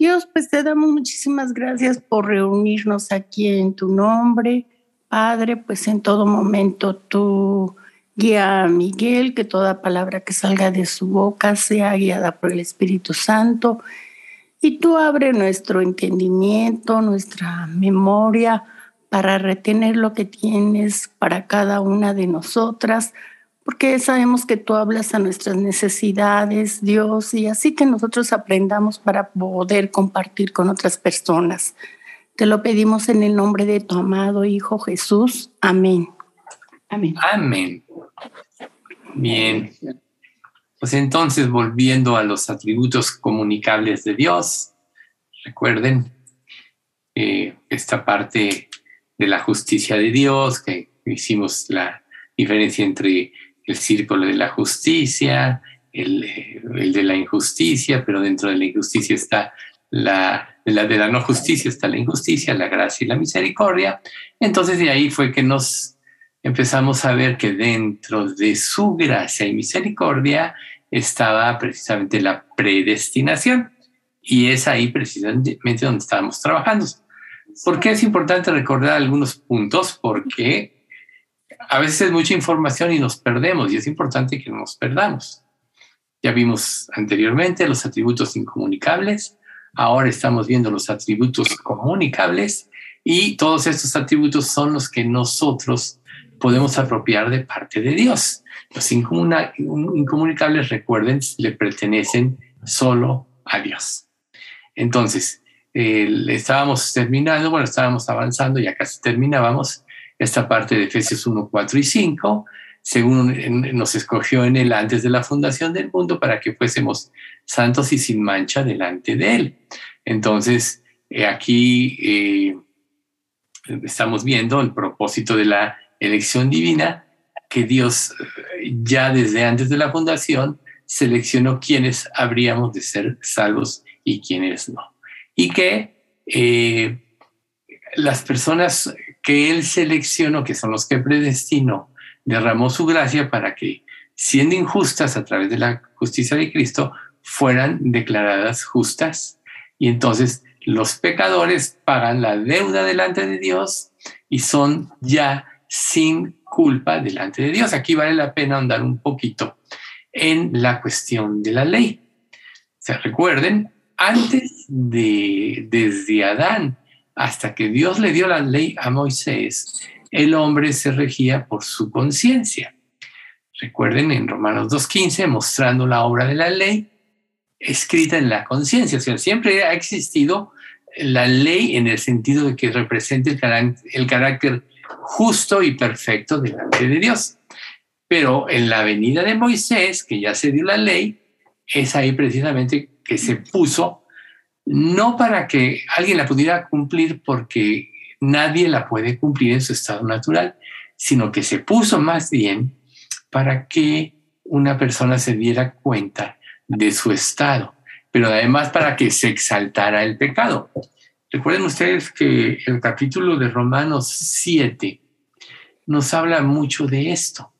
Dios, pues te damos muchísimas gracias por reunirnos aquí en tu nombre. Padre, pues en todo momento tú guía a Miguel, que toda palabra que salga de su boca sea guiada por el Espíritu Santo. Y tú abre nuestro entendimiento, nuestra memoria para retener lo que tienes para cada una de nosotras, porque sabemos que tú hablas a nuestras necesidades, Dios, y así que nosotros aprendamos para poder compartir con otras personas. Te lo pedimos en el nombre de tu amado Hijo Jesús. Amén. Amén. Amén. Bien. Pues entonces, volviendo a los atributos comunicables de Dios, recuerden eh, esta parte de la justicia de Dios, que hicimos la diferencia entre el círculo de la justicia, el, de la injusticia, pero dentro de la injusticia está la, la de la no justicia está la injusticia, la gracia y la misericordia. Entonces de ahí fue que nos empezamos a ver que dentro de su gracia y misericordia estaba precisamente la predestinación. Y es ahí precisamente donde estábamos trabajando. ¿Por qué es importante recordar algunos puntos? Porque a veces es mucha información y nos perdemos y es importante que no nos perdamos. Ya vimos anteriormente los atributos incomunicables, ahora estamos viendo los atributos comunicables y todos estos atributos son los que nosotros podemos apropiar de parte de Dios. Los incomunicables, recuerden, le pertenecen solo a Dios. Entonces, estábamos terminando, bueno, estábamos avanzando, ya casi terminábamos esta parte de Efesios 1, 4 y 5, según nos escogió en él antes de la fundación del mundo para que fuésemos santos y sin mancha delante de él. Entonces, eh, aquí eh, estamos viendo el propósito de la elección divina, que Dios eh, ya desde antes de la fundación seleccionó quiénes habríamos de ser salvos y quiénes no y que las personas que él seleccionó, que son los que predestinó, derramó su gracia para que, siendo injustas a través de la justicia de Cristo, fueran declaradas justas. Y entonces los pecadores pagan la deuda delante de Dios y son ya sin culpa delante de Dios. Aquí vale la pena andar un poquito en la cuestión de la ley. Se recuerden, antes de, desde Adán hasta que Dios le dio la ley a Moisés, el hombre se regía por su conciencia. Recuerden en Romanos 2.15, mostrando la obra de la ley escrita en la conciencia. O sea, siempre ha existido la ley en el sentido de que representa el, el carácter justo y perfecto delante de Dios. Pero en la venida de Moisés, que ya se dio la ley, es ahí precisamente que se puso, no para que alguien la pudiera cumplir porque nadie la puede cumplir en su estado natural, sino que se puso más bien para que una persona se diera cuenta de su estado, pero además para que se exaltara el pecado. Recuerden ustedes que el capítulo de Romanos 7 nos habla mucho de esto.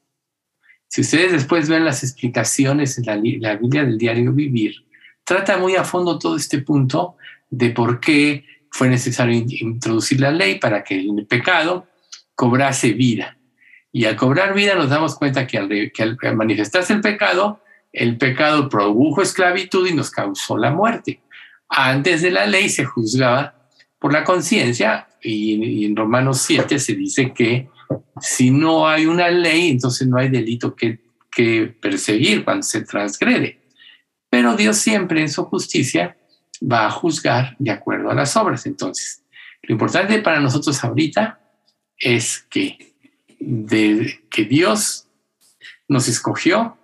Si ustedes después ven las explicaciones en la, la Biblia del diario Vivir, trata muy a fondo todo este punto de por qué fue necesario introducir la ley para que el pecado cobrase vida. Y al cobrar vida nos damos cuenta que al, manifestarse el pecado, el pecado produjo esclavitud y nos causó la muerte. Antes de la ley se juzgaba por la conciencia y, en Romanos 7 se dice que si no hay una ley, entonces no hay delito que, perseguir cuando se transgrede. Pero Dios siempre en su justicia va a juzgar de acuerdo a las obras. Entonces, lo importante para nosotros ahorita es que, que Dios nos escogió,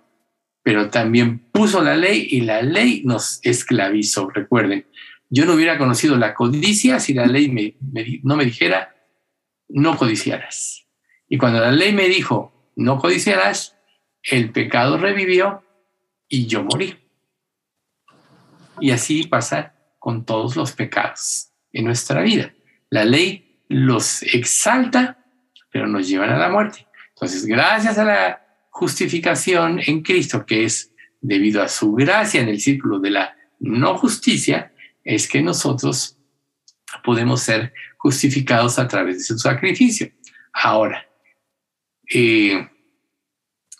pero también puso la ley y la ley nos esclavizó. Recuerden, yo no hubiera conocido la codicia si la ley no me dijera, no codiciarás. Y cuando la ley me dijo, no codiciarás, el pecado revivió y yo morí. Y así pasa con todos los pecados en nuestra vida. La ley los exalta, pero nos llevan a la muerte. Entonces, gracias a la justificación en Cristo, que es debido a su gracia en el círculo de la no justicia, es que nosotros podemos ser justificados a través de su sacrificio. Ahora, eh,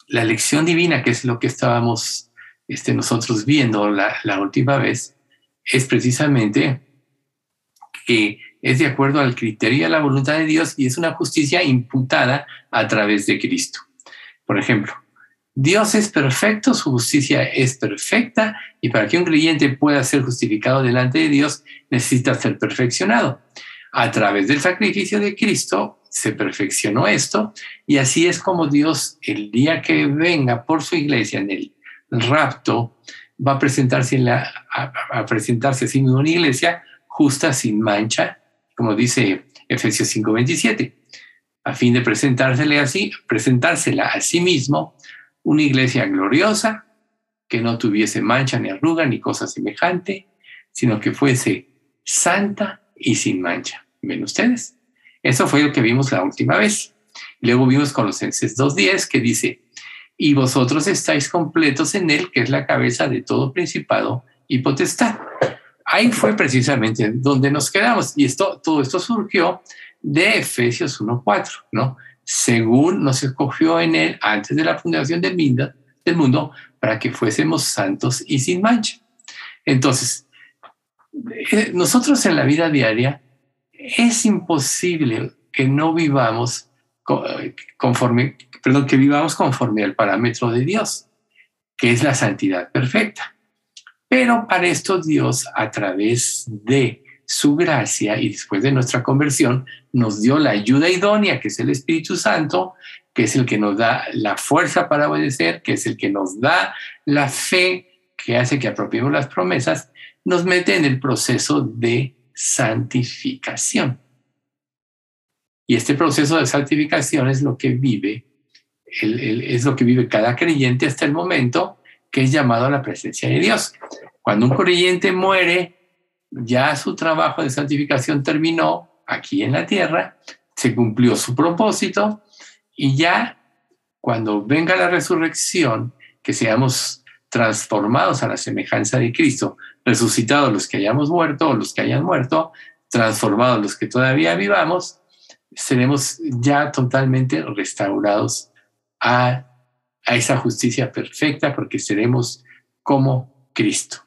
la lección divina, que es lo que estábamos este, nosotros viendo la, última vez, es precisamente que es de acuerdo al criterio y a la voluntad de Dios y es una justicia imputada a través de Cristo. Por ejemplo, Dios es perfecto, su justicia es perfecta y para que un creyente pueda ser justificado delante de Dios necesita ser perfeccionado. A través del sacrificio de Cristo se perfeccionó esto y así es como Dios el día que venga por su iglesia en el rapto va a presentarse, a, presentarse así en una iglesia justa, sin mancha, como dice Efesios 5:27, a fin de presentársele así, presentársela a sí mismo una iglesia gloriosa, que no tuviese mancha ni arruga ni cosa semejante, sino que fuese santa y sin mancha. ¿Ven ustedes? Eso fue lo que vimos la última vez. Luego vimos Colosenses 2.10 que dice, y vosotros estáis completos en él, que es la cabeza de todo principado y potestad. Ahí fue precisamente donde nos quedamos. Y esto, todo esto surgió de Efesios 1.4, ¿no? según nos escogió en él antes de la fundación del mundo, del mundo para que fuésemos santos y sin mancha. Entonces, eh, nosotros en la vida diaria es imposible que no vivamos conforme, perdón, que vivamos conforme al parámetro de Dios, que es la santidad perfecta. Pero para esto Dios, a través de su gracia y después de nuestra conversión, nos dio la ayuda idónea, que es el Espíritu Santo, que es el que nos da la fuerza para obedecer, que es el que nos da la fe que hace que apropiemos las promesas, nos mete en el proceso de santificación. Y este proceso de santificación es lo que vive, es lo que vive cada creyente hasta el momento que es llamado a la presencia de Dios. Cuando un creyente muere, ya su trabajo de santificación terminó aquí en la tierra, se cumplió su propósito y ya cuando venga la resurrección, que seamos transformados a la semejanza de Cristo, resucitados los que hayamos muerto o los que hayan muerto, transformados los que todavía vivamos, seremos ya totalmente restaurados a, a esa justicia perfecta porque seremos como Cristo.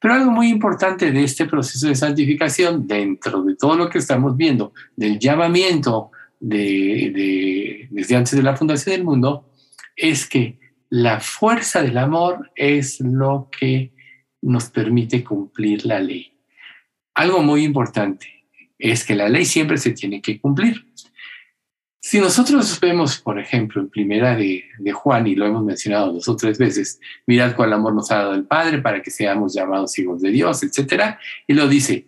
Pero algo muy importante de este proceso de santificación, dentro de todo lo que estamos viendo, del llamamiento de, desde antes de la fundación del mundo, es que la fuerza del amor es lo que nos permite cumplir la ley. Algo muy importante es que la ley siempre se tiene que cumplir. Si nosotros vemos, por ejemplo, en primera de, Juan, y lo hemos mencionado dos o tres veces, mirad cuál amor nos ha dado el Padre para que seamos llamados hijos de Dios, etcétera, y lo dice,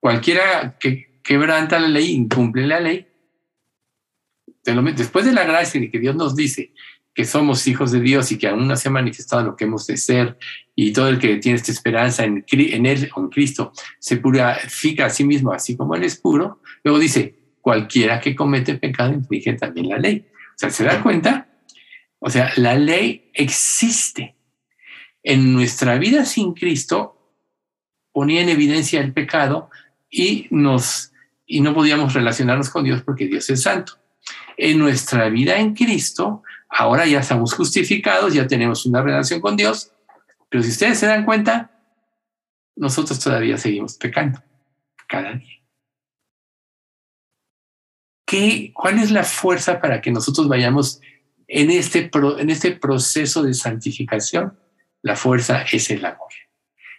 cualquiera que quebranta la ley, incumple la ley. Después de la gracia de que Dios nos dice que somos hijos de Dios y que aún no se ha manifestado lo que hemos de ser, y todo el que tiene esta esperanza en, Él o en Cristo se purifica a sí mismo, así como Él es puro, luego dice, cualquiera que comete pecado infringe también la ley. O sea, ¿se da cuenta? O sea, la ley existe. En nuestra vida sin Cristo ponía en evidencia el pecado y nos y no podíamos relacionarnos con Dios porque Dios es santo. En nuestra vida en Cristo, ahora ya estamos justificados, ya tenemos una relación con Dios, pero si ustedes se dan cuenta, nosotros todavía seguimos pecando cada día. ¿Cuál es la fuerza para que nosotros vayamos en este, en este proceso de santificación? La fuerza es el amor.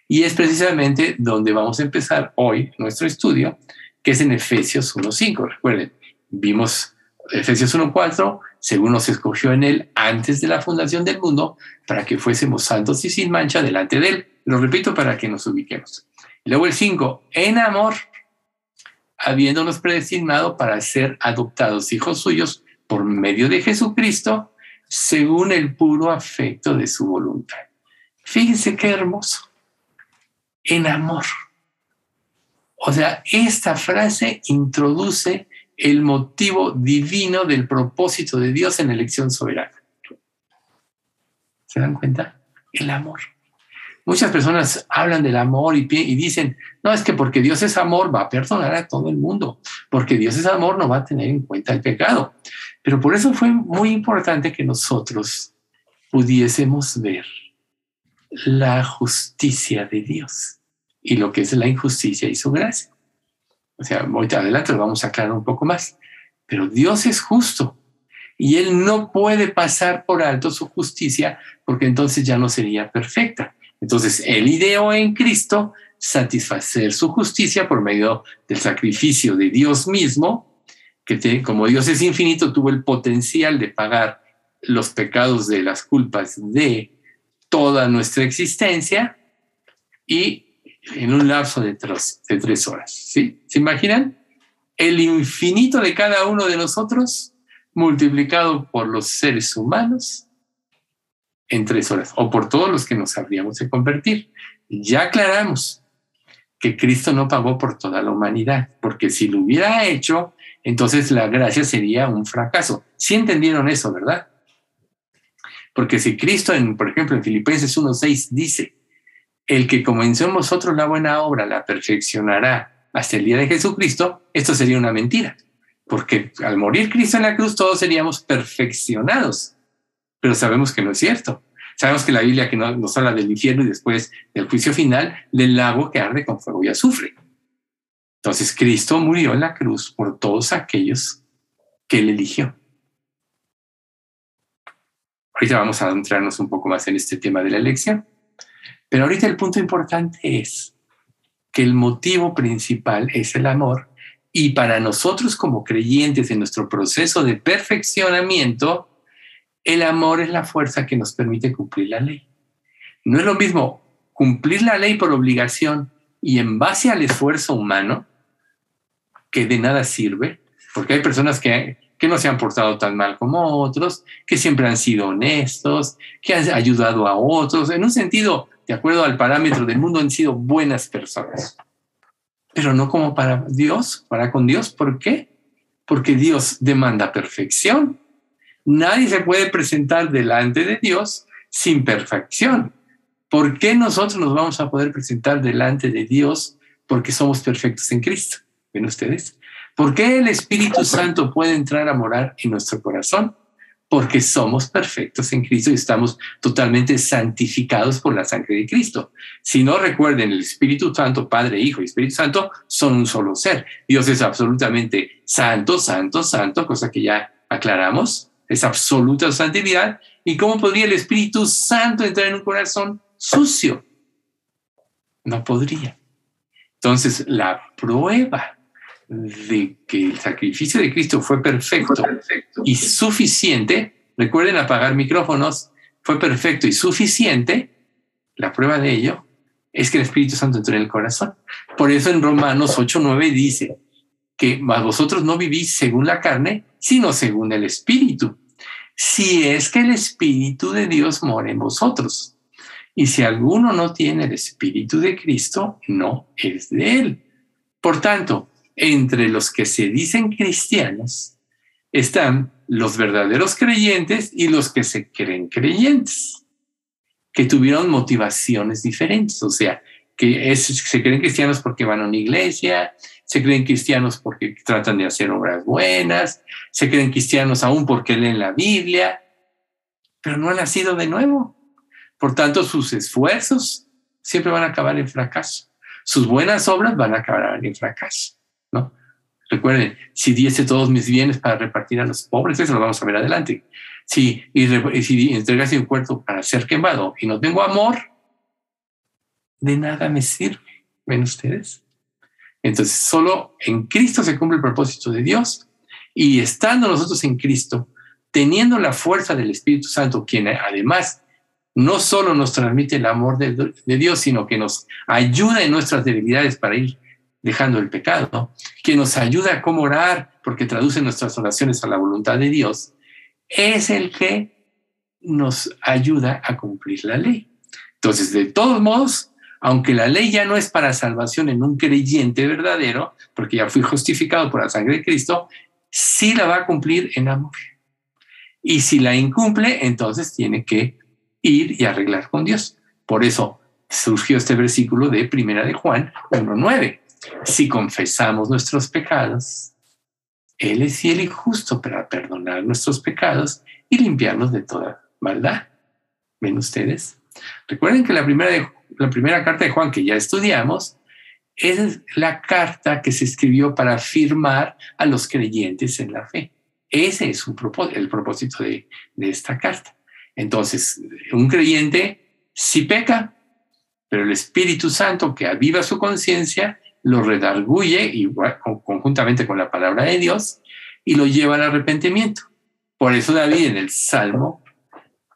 Y es precisamente donde vamos a empezar hoy nuestro estudio, que es en Efesios 1.5. Recuerden, vimos Efesios 1.4, según nos escogió en él antes de la fundación del mundo, para que fuésemos santos y sin mancha delante de él. Lo repito para que nos ubiquemos. Luego el 5, en amor habiéndonos predestinado para ser adoptados hijos suyos por medio de Jesucristo, según el puro afecto de su voluntad. Fíjense qué hermoso. En amor. O sea, esta frase introduce el motivo divino del propósito de Dios en elección soberana. ¿Se dan cuenta? El amor. Muchas personas hablan del amor y, y, dicen, no, es que porque Dios es amor va a perdonar a todo el mundo, porque Dios es amor no va a tener en cuenta el pecado. Pero por eso fue muy importante que nosotros pudiésemos ver la justicia de Dios y lo que es la injusticia y su gracia. O sea, ahorita adelante lo vamos a aclarar un poco más. Pero Dios es justo y Él no puede pasar por alto su justicia porque entonces ya no sería perfecta. Entonces, Él ideó en Cristo satisfacer su justicia por medio del sacrificio de Dios mismo, que como Dios es infinito, tuvo el potencial de pagar los pecados de las culpas de toda nuestra existencia y en un lapso de tres, de tres horas. ¿sí? ¿Se imaginan? El infinito de cada uno de nosotros multiplicado por los seres humanos en tres horas, o por todos los que nos habríamos de convertir. Ya aclaramos que Cristo no pagó por toda la humanidad, porque si lo hubiera hecho, entonces la gracia sería un fracaso. Sí entendieron eso, ¿verdad? Porque si Cristo, en, por ejemplo, en Filipenses 1.6 dice, el que comenzó en vosotros la buena obra la perfeccionará hasta el día de Jesucristo, esto sería una mentira, porque al morir Cristo en la cruz todos seríamos perfeccionados, pero sabemos que no es cierto. Sabemos que la Biblia que nos habla del infierno y después del juicio final, del lago que arde con fuego y azufre. Entonces Cristo murió en la cruz por todos aquellos que él eligió. Ahorita vamos a entrarnos un poco más en este tema de la elección. Pero ahorita el punto importante es que el motivo principal es el amor y para nosotros como creyentes en nuestro proceso de perfeccionamiento, el amor es la fuerza que nos permite cumplir la ley. No es lo mismo cumplir la ley por obligación y en base al esfuerzo humano, que de nada sirve, porque hay personas que, que no se han portado tan mal como otros, que siempre han sido honestos, que han ayudado a otros, en un sentido de acuerdo al parámetro del mundo, han sido buenas personas. Pero no como para Dios, para con Dios. ¿Por qué? Porque Dios demanda perfección. Nadie se puede presentar delante de Dios sin perfección. ¿Por qué nosotros nos vamos a poder presentar delante de Dios? Porque somos perfectos en Cristo. ¿Ven ustedes? ¿Por qué el Espíritu Santo puede entrar a morar en nuestro corazón? Porque somos perfectos en Cristo y estamos totalmente santificados por la sangre de Cristo. Si no recuerden, el Espíritu Santo, Padre, Hijo y Espíritu Santo son un solo ser. Dios es absolutamente santo, santo, santo, cosa que ya aclaramos, es absoluta santidad. ¿Y cómo podría el Espíritu Santo entrar en un corazón sucio? No podría. Entonces, la prueba de que el sacrificio de Cristo fue perfecto, y suficiente, recuerden apagar micrófonos, fue perfecto y suficiente, la prueba de ello es que el Espíritu Santo entró en el corazón. Por eso en Romanos 8:9 dice que vosotros no vivís según la carne, sino según el Espíritu. Si es que el Espíritu de Dios mora en vosotros. Y si alguno no tiene el Espíritu de Cristo, no es de él. Por tanto, entre los que se dicen cristianos están los verdaderos creyentes y los que se creen creyentes, que tuvieron motivaciones diferentes, o sea, que se creen cristianos porque van a una iglesia, se creen cristianos porque tratan de hacer obras buenas, se creen cristianos aún porque leen la Biblia, pero no han nacido de nuevo. Por tanto, sus esfuerzos siempre van a acabar en fracaso. Sus buenas obras van a acabar en fracaso. Recuerden, si diese todos mis bienes para repartir a los pobres, eso lo vamos a ver adelante. Si, y, si entregase un cuerpo para ser quemado y no tengo amor, de nada me sirve. ¿Ven ustedes? Entonces, solo en Cristo se cumple el propósito de Dios y estando nosotros en Cristo, teniendo la fuerza del Espíritu Santo, quien además no solo nos transmite el amor de, de Dios, sino que nos ayuda en nuestras debilidades para ir dejando el pecado, que nos ayuda a cómo orar, porque traduce nuestras oraciones a la voluntad de Dios, es el que nos ayuda a cumplir la ley. Entonces, de todos modos, aunque la ley ya no es para salvación en un creyente verdadero, porque ya fui justificado por la sangre de Cristo, sí la va a cumplir en amor. Y si la incumple, entonces tiene que ir y arreglar con Dios. Por eso, surgió este versículo de Primera de Juan 1.9. Si confesamos nuestros pecados, Él es fiel y justo para perdonar nuestros pecados y limpiarnos de toda maldad. ¿Ven ustedes? Recuerden que la primera, la primera carta de Juan que ya estudiamos es la carta que se escribió para afirmar a los creyentes en la fe. Ese es el propósito de, esta carta. Entonces, un creyente sí peca, pero el Espíritu Santo que aviva su conciencia lo redarguye igual, conjuntamente con la palabra de Dios y lo lleva al arrepentimiento. Por eso David en el Salmo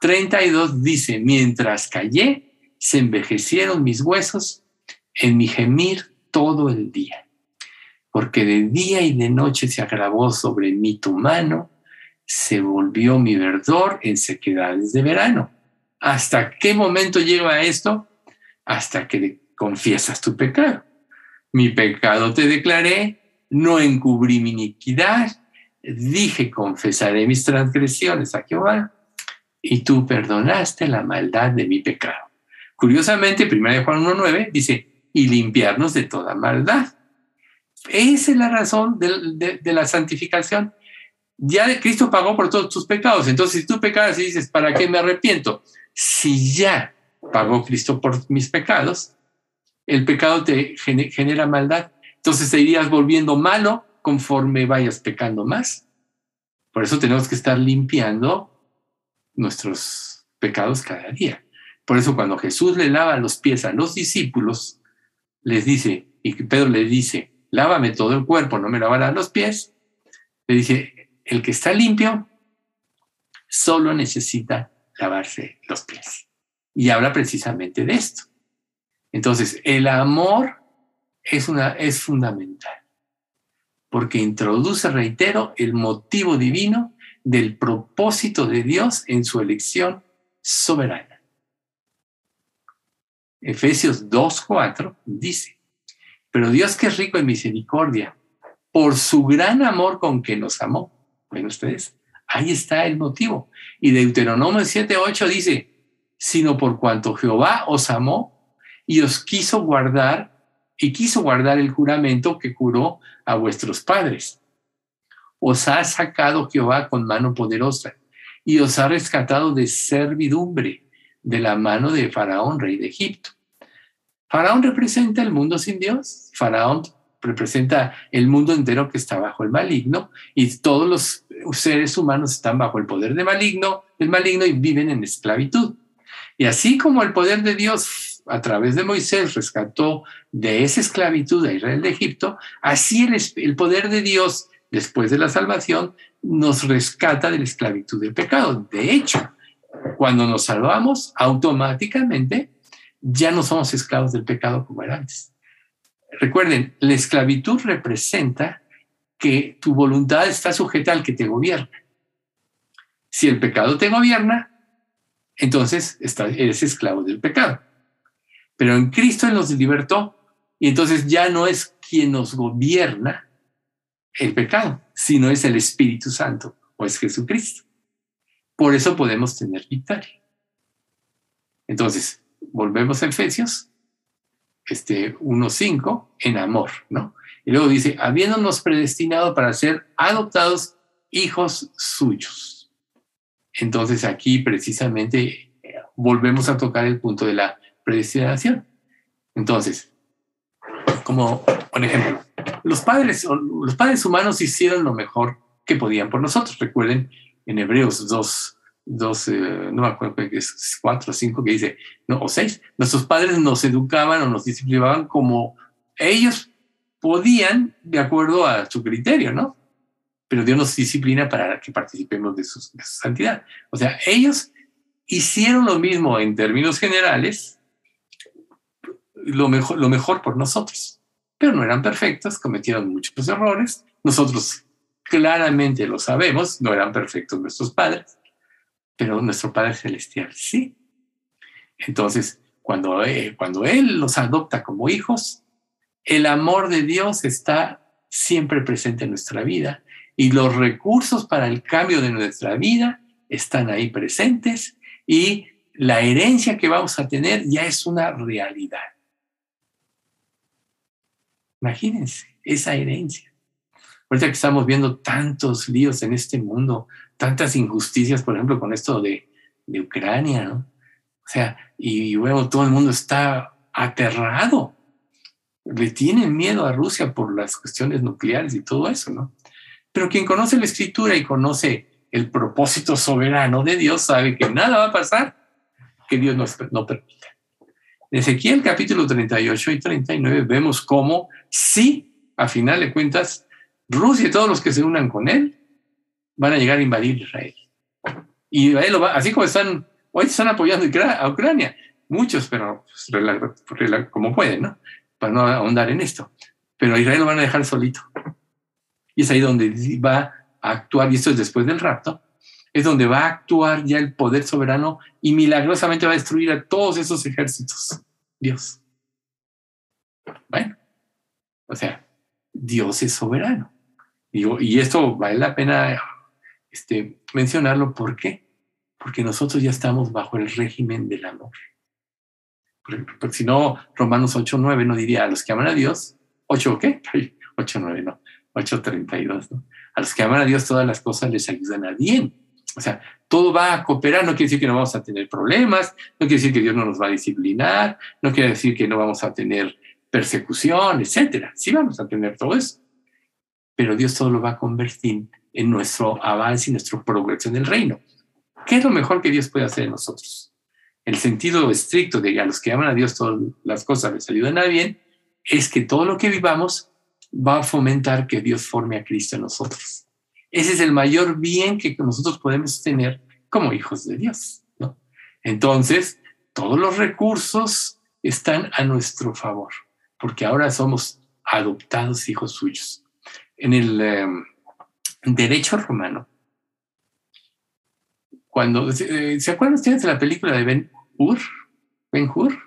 32 dice, mientras callé, se envejecieron mis huesos en mi gemir todo el día, porque de día y de noche se agravó sobre mí tu mano, se volvió mi verdor en sequedades de verano. ¿Hasta qué momento lleva esto? Hasta que confiesas tu pecado. Mi pecado te declaré, no encubrí mi iniquidad, dije confesaré mis transgresiones a Jehová, y tú perdonaste la maldad de mi pecado. Curiosamente, 1 Juan 1.9 dice, y limpiarnos de toda maldad. Esa es la razón de, la santificación. Ya Cristo pagó por todos tus pecados. Entonces, si tú pecas y dices, ¿para qué me arrepiento? Si ya pagó Cristo por mis pecados, el pecado te genera maldad. Entonces te irías volviendo malo conforme vayas pecando más. Por eso tenemos que estar limpiando nuestros pecados cada día. Por eso cuando Jesús le lava los pies a los discípulos, les dice, y Pedro le dice, lávame todo el cuerpo, no me lavarás los pies, le dice, el que está limpio solo necesita lavarse los pies. Y habla precisamente de esto. Entonces, el amor es, una, es fundamental, porque introduce, reitero, el motivo divino del propósito de Dios en su elección soberana. Efesios 2.4 dice, pero Dios que es rico en misericordia, por su gran amor con que nos amó. ¿Ven ustedes? Ahí está el motivo. Y Deuteronomio 7.8 dice, sino por cuanto Jehová os amó y os quiso guardar y quiso guardar el juramento que curó a vuestros padres. Os ha sacado Jehová con mano poderosa y os ha rescatado de servidumbre de la mano de Faraón, rey de Egipto. Faraón representa el mundo sin Dios, Faraón representa el mundo entero que está bajo el maligno y todos los seres humanos están bajo el poder de maligno, el maligno y viven en esclavitud. Y así como el poder de Dios a través de Moisés rescató de esa esclavitud a Israel de Egipto, así el, poder de Dios después de la salvación nos rescata de la esclavitud del pecado. De hecho, cuando nos salvamos, automáticamente ya no somos esclavos del pecado como era antes. Recuerden, la esclavitud representa que tu voluntad está sujeta al que te gobierna. Si el pecado te gobierna, entonces eres esclavo del pecado. Pero en Cristo Él nos libertó y entonces ya no es quien nos gobierna el pecado, sino es el Espíritu Santo o es Jesucristo. Por eso podemos tener victoria. Entonces, volvemos a Efesios este, 1.5 en amor, ¿no? Y luego dice, habiéndonos predestinado para ser adoptados hijos suyos. Entonces aquí precisamente volvemos a tocar el punto de la predestinación. Entonces, como por ejemplo, los padres, los padres humanos hicieron lo mejor que podían por nosotros. Recuerden en Hebreos 2, dos, no me acuerdo que es cuatro o cinco que dice, no, o seis, nuestros padres nos educaban o nos disciplinaban como ellos podían de acuerdo a su criterio, ¿no? Pero Dios nos disciplina para que participemos de su, santidad. O sea, ellos hicieron lo mismo en términos generales, lo mejor, lo mejor por nosotros, pero no eran perfectos, cometieron muchos errores. Nosotros claramente lo sabemos, no eran perfectos nuestros padres, pero nuestro Padre Celestial sí. Entonces, cuando, eh, cuando Él los adopta como hijos, el amor de Dios está siempre presente en nuestra vida y los recursos para el cambio de nuestra vida están ahí presentes y la herencia que vamos a tener ya es una realidad. Imagínense esa herencia. Ahorita que estamos viendo tantos líos en este mundo, tantas injusticias, por ejemplo, con esto de, de Ucrania, ¿no? O sea, y luego todo el mundo está aterrado. Le tienen miedo a Rusia por las cuestiones nucleares y todo eso, ¿no? Pero quien conoce la escritura y conoce el propósito soberano de Dios sabe que nada va a pasar que Dios no, no permita. En Ezequiel capítulo 38 y 39 vemos cómo sí, a final de cuentas, Rusia y todos los que se unan con él van a llegar a invadir Israel. Y Israel lo va, así como están, hoy están apoyando a Ucrania, muchos, pero pues, como pueden, ¿no? Para no ahondar en esto. Pero a Israel lo van a dejar solito. Y es ahí donde va a actuar, y esto es después del rapto, es donde va a actuar ya el poder soberano y milagrosamente va a destruir a todos esos ejércitos. Dios. Bueno, o sea, Dios es soberano. y esto vale la pena este, mencionarlo. ¿Por qué? Porque nosotros ya estamos bajo el régimen del amor. Porque, si no, Romanos 8.9 no diría a los que aman a Dios, 8 qué? 8.9 no, 8.32, ¿no? A los que aman a Dios todas las cosas les ayudan a bien. O sea, todo va a cooperar, no quiere decir que no vamos a tener problemas, no quiere decir que Dios no nos va a disciplinar, no quiere decir que no vamos a tener persecución, etcétera. Sí vamos a tener todo eso. Pero Dios todo lo va a convertir en nuestro avance y nuestra progresión del reino. ¿Qué es lo mejor que Dios puede hacer en nosotros? El sentido estricto de a los que aman a Dios todas las cosas les ayudan a bien, es que todo lo que vivamos va a fomentar que Dios forme a Cristo en nosotros. Ese es el mayor bien que nosotros podemos tener como hijos de Dios. Entonces, todos los recursos están a nuestro favor, porque ahora somos adoptados hijos suyos. En el em, derecho romano, cuando, eh, ¿se acuerdan ustedes de la película de Ben Hur? Ben Hur,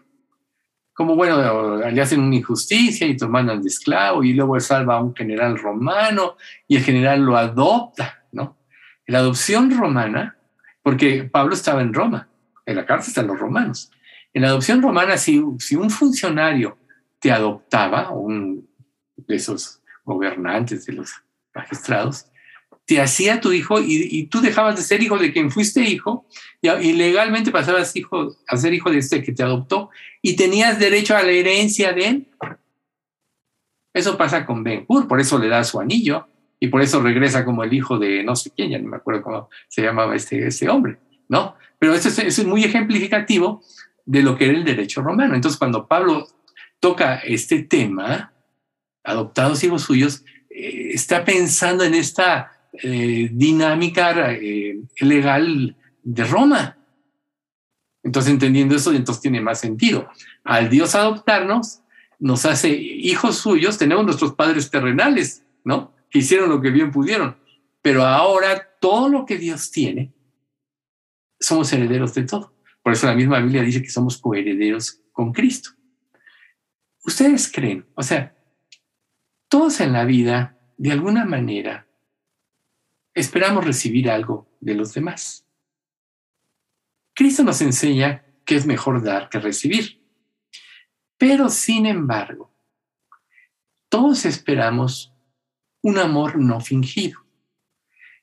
como bueno, le hacen una injusticia y toman al de esclavo y luego salva a un general romano y el general lo adopta, ¿no? La adopción romana, porque Pablo estaba en Roma, en la cárcel están los romanos. En la adopción romana, si, si un funcionario te adoptaba, un de esos gobernantes, de los magistrados, te hacía tu hijo y, tú dejabas de ser hijo de quien fuiste hijo y, legalmente pasabas hijo, a ser hijo de este que te adoptó y tenías derecho a la herencia de él. Eso pasa con Ben Hur, por eso le da su anillo y por eso regresa como el hijo de no sé quién, ya no me acuerdo cómo se llamaba este, este hombre, ¿no? Pero eso es, eso es muy ejemplificativo de lo que era el derecho romano. Entonces, cuando Pablo toca este tema, adoptados hijos suyos, eh, está pensando en esta eh, dinámica eh, legal de Roma. Entonces, entendiendo eso, entonces tiene más sentido. Al Dios adoptarnos, nos hace hijos suyos, tenemos nuestros padres terrenales, ¿no? Que hicieron lo que bien pudieron. Pero ahora todo lo que Dios tiene, somos herederos de todo. Por eso la misma Biblia dice que somos coherederos con Cristo. Ustedes creen, o sea, todos en la vida, de alguna manera, esperamos recibir algo de los demás. Cristo nos enseña que es mejor dar que recibir. Pero sin embargo, todos esperamos un amor no fingido.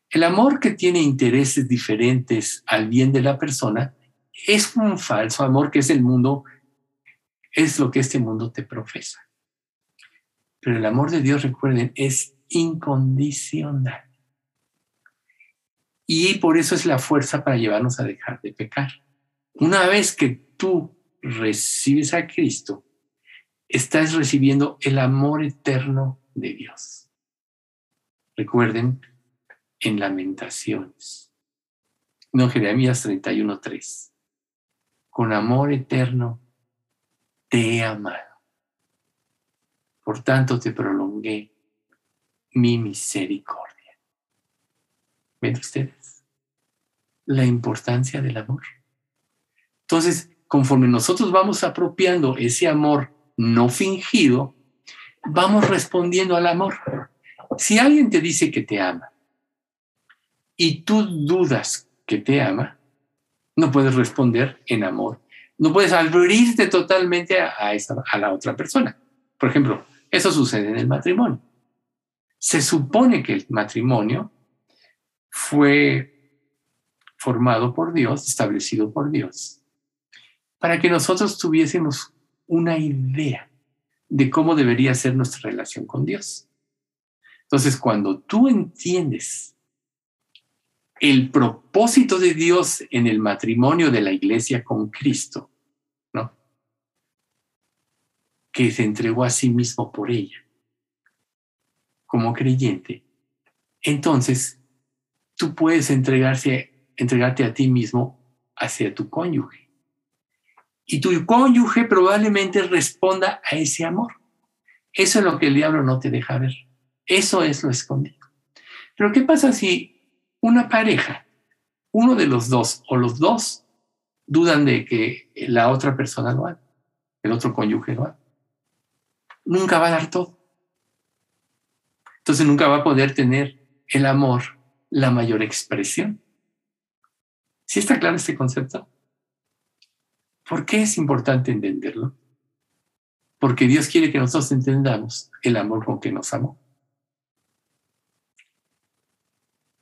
El amor que tiene intereses diferentes al bien de la persona es un falso amor que es el mundo, es lo que este mundo te profesa. Pero el amor de Dios, recuerden, es incondicional. Y por eso es la fuerza para llevarnos a dejar de pecar. Una vez que tú recibes a Cristo, estás recibiendo el amor eterno de Dios. Recuerden en Lamentaciones. No, Jeremías 31.3. Con amor eterno te he amado. Por tanto te prolongué mi misericordia. ¿Ven ustedes? La importancia del amor. Entonces, conforme nosotros vamos apropiando ese amor no fingido, vamos respondiendo al amor. Si alguien te dice que te ama y tú dudas que te ama, no puedes responder en amor. No puedes abrirte totalmente a, esa, a la otra persona. Por ejemplo, eso sucede en el matrimonio. Se supone que el matrimonio fue formado por Dios, establecido por Dios, para que nosotros tuviésemos una idea de cómo debería ser nuestra relación con Dios. Entonces, cuando tú entiendes el propósito de Dios en el matrimonio de la iglesia con Cristo, ¿no? Que se entregó a sí mismo por ella, como creyente, entonces tú puedes entregarse, entregarte a ti mismo hacia tu cónyuge. Y tu cónyuge probablemente responda a ese amor. Eso es lo que el diablo no te deja ver. Eso es lo escondido. Pero ¿qué pasa si una pareja, uno de los dos o los dos dudan de que la otra persona lo haga, el otro cónyuge lo haga. Nunca va a dar todo. Entonces nunca va a poder tener el amor la mayor expresión. ¿Sí está claro este concepto? ¿Por qué es importante entenderlo? Porque Dios quiere que nosotros entendamos el amor con que nos amó.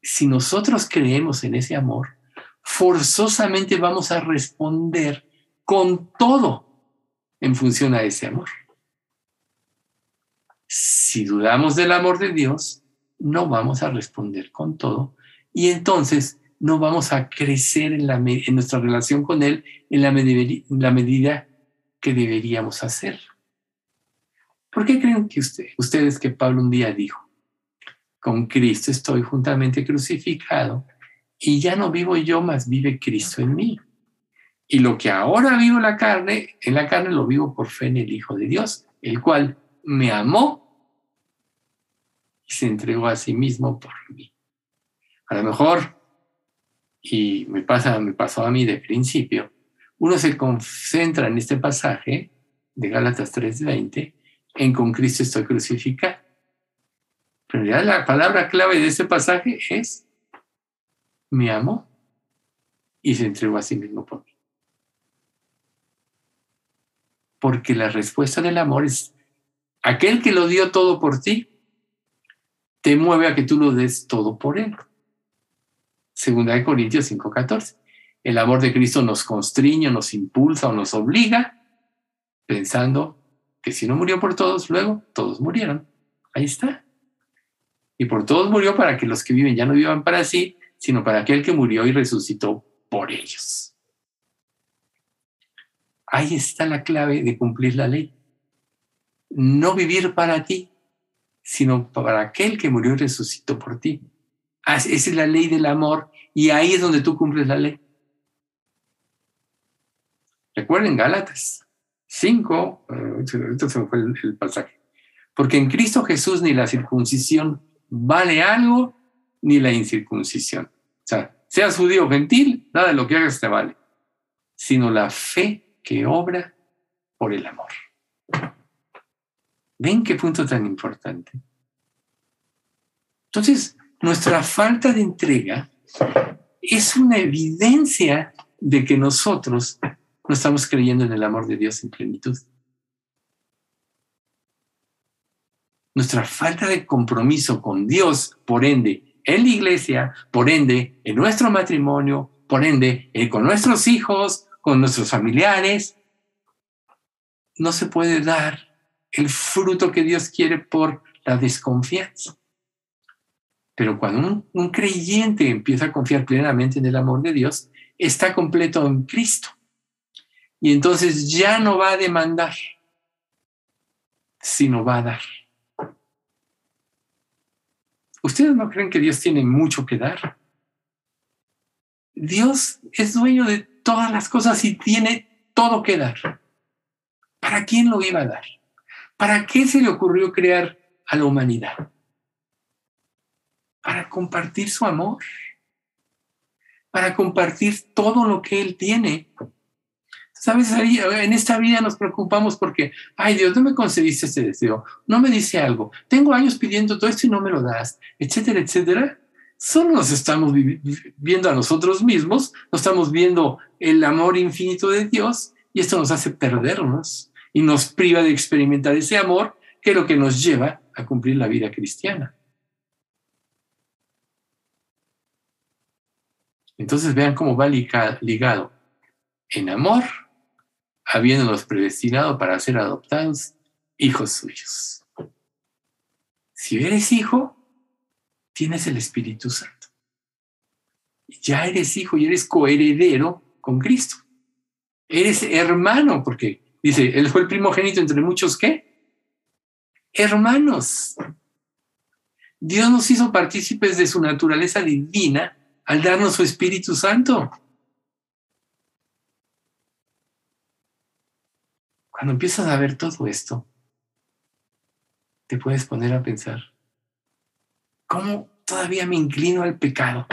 Si nosotros creemos en ese amor, forzosamente vamos a responder con todo en función a ese amor. Si dudamos del amor de Dios, no vamos a responder con todo y entonces no vamos a crecer en, nuestra relación con Él en la, medida que deberíamos hacer. ¿Por qué creen que ustedes que Pablo un día dijo, con Cristo estoy juntamente crucificado y ya no vivo yo, más vive Cristo en mí. Y lo que ahora vivo en la carne, en la carne lo vivo por fe en el Hijo de Dios, el cual me amó y se entregó a sí mismo por mí. A lo mejor, y me, pasa, me pasó a mí de principio, uno se concentra en este pasaje de Gálatas 3:20 en con Cristo estoy crucificado. Pero ya la palabra clave de ese pasaje es, me amó y se entregó a sí mismo por mí. Porque la respuesta del amor es, aquel que lo dio todo por ti, te mueve a que tú lo des todo por él. Segunda de Corintios 5:14. El amor de Cristo nos constriñe, nos impulsa o nos obliga, pensando que si no murió por todos, luego todos murieron. Ahí está y por todos murió para que los que viven ya no vivan para sí, sino para aquel que murió y resucitó por ellos. Ahí está la clave de cumplir la ley. No vivir para ti, sino para aquel que murió y resucitó por ti. Esa es la ley del amor y ahí es donde tú cumples la ley. Recuerden Gálatas 5, eh, se me fue el pasaje. Porque en Cristo Jesús ni la circuncisión vale algo ni la incircuncisión. O sea, seas judío gentil, nada de lo que hagas te vale, sino la fe que obra por el amor. ¿Ven qué punto tan importante? Entonces, nuestra falta de entrega es una evidencia de que nosotros no estamos creyendo en el amor de Dios en plenitud. Nuestra falta de compromiso con Dios, por ende, en la iglesia, por ende, en nuestro matrimonio, por ende, eh, con nuestros hijos, con nuestros familiares, no se puede dar el fruto que Dios quiere por la desconfianza. Pero cuando un, creyente empieza a confiar plenamente en el amor de Dios, está completo en Cristo. Y entonces ya no va a demandar, sino va a dar. ¿Ustedes no creen que Dios tiene mucho que dar? Dios es dueño de todas las cosas y tiene todo que dar. ¿Para quién lo iba a dar? ¿Para qué se le ocurrió crear a la humanidad? Para compartir su amor, para compartir todo lo que Él tiene. Sabes, en esta vida nos preocupamos porque, ay Dios, no me concediste este deseo, no me dice algo, tengo años pidiendo todo esto y no me lo das, etcétera, etcétera. solo nos estamos viendo a nosotros mismos, no estamos viendo el amor infinito de Dios y esto nos hace perdernos y nos priva de experimentar ese amor que es lo que nos lleva a cumplir la vida cristiana. Entonces vean cómo va ligado en amor, habiéndonos predestinado para ser adoptados hijos suyos. Si eres hijo, tienes el Espíritu Santo. Ya eres hijo y eres coheredero con Cristo. Eres hermano, porque dice, él fue el primogénito entre muchos qué? Hermanos. Dios nos hizo partícipes de su naturaleza divina al darnos su Espíritu Santo. Cuando empiezas a ver todo esto, te puedes poner a pensar, ¿cómo todavía me inclino al pecado?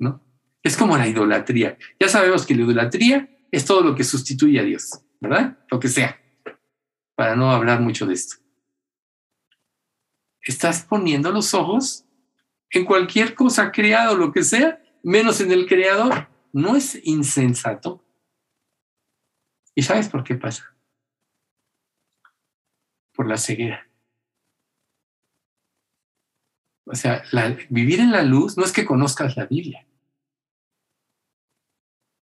¿No? Es como la idolatría. Ya sabemos que la idolatría es todo lo que sustituye a Dios, ¿verdad? Lo que sea, para no hablar mucho de esto. Estás poniendo los ojos en cualquier cosa creado, lo que sea, menos en el creador. ¿No es insensato? ¿Y sabes por qué pasa? Por la ceguera. O sea, vivir en la luz no es que conozcas la Biblia,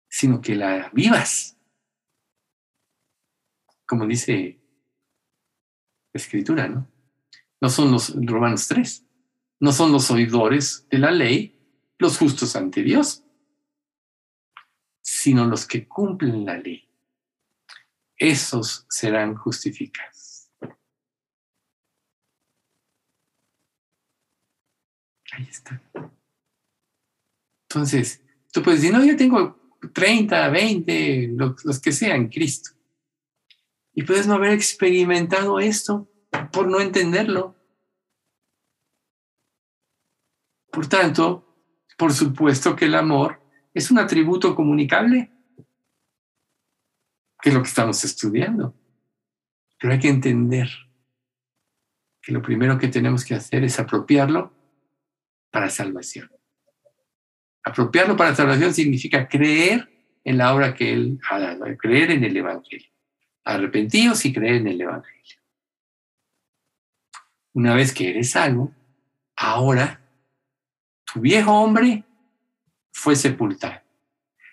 sino que la vivas. Como dice la escritura, ¿no? No son los Romanos 3, no son los oidores de la ley los justos ante Dios, sino los que cumplen la ley esos serán justificados. Ahí está. Entonces, tú puedes decir, no, yo tengo 30, 20, los, que sean, Cristo. Y puedes no haber experimentado esto por no entenderlo. Por tanto, por supuesto que el amor es un atributo comunicable que es lo que estamos estudiando. Pero hay que entender que lo primero que tenemos que hacer es apropiarlo para salvación. Apropiarlo para salvación significa creer en la obra que Él ha dado, creer en el Evangelio. Arrepentidos y creer en el Evangelio. Una vez que eres salvo, ahora tu viejo hombre fue sepultado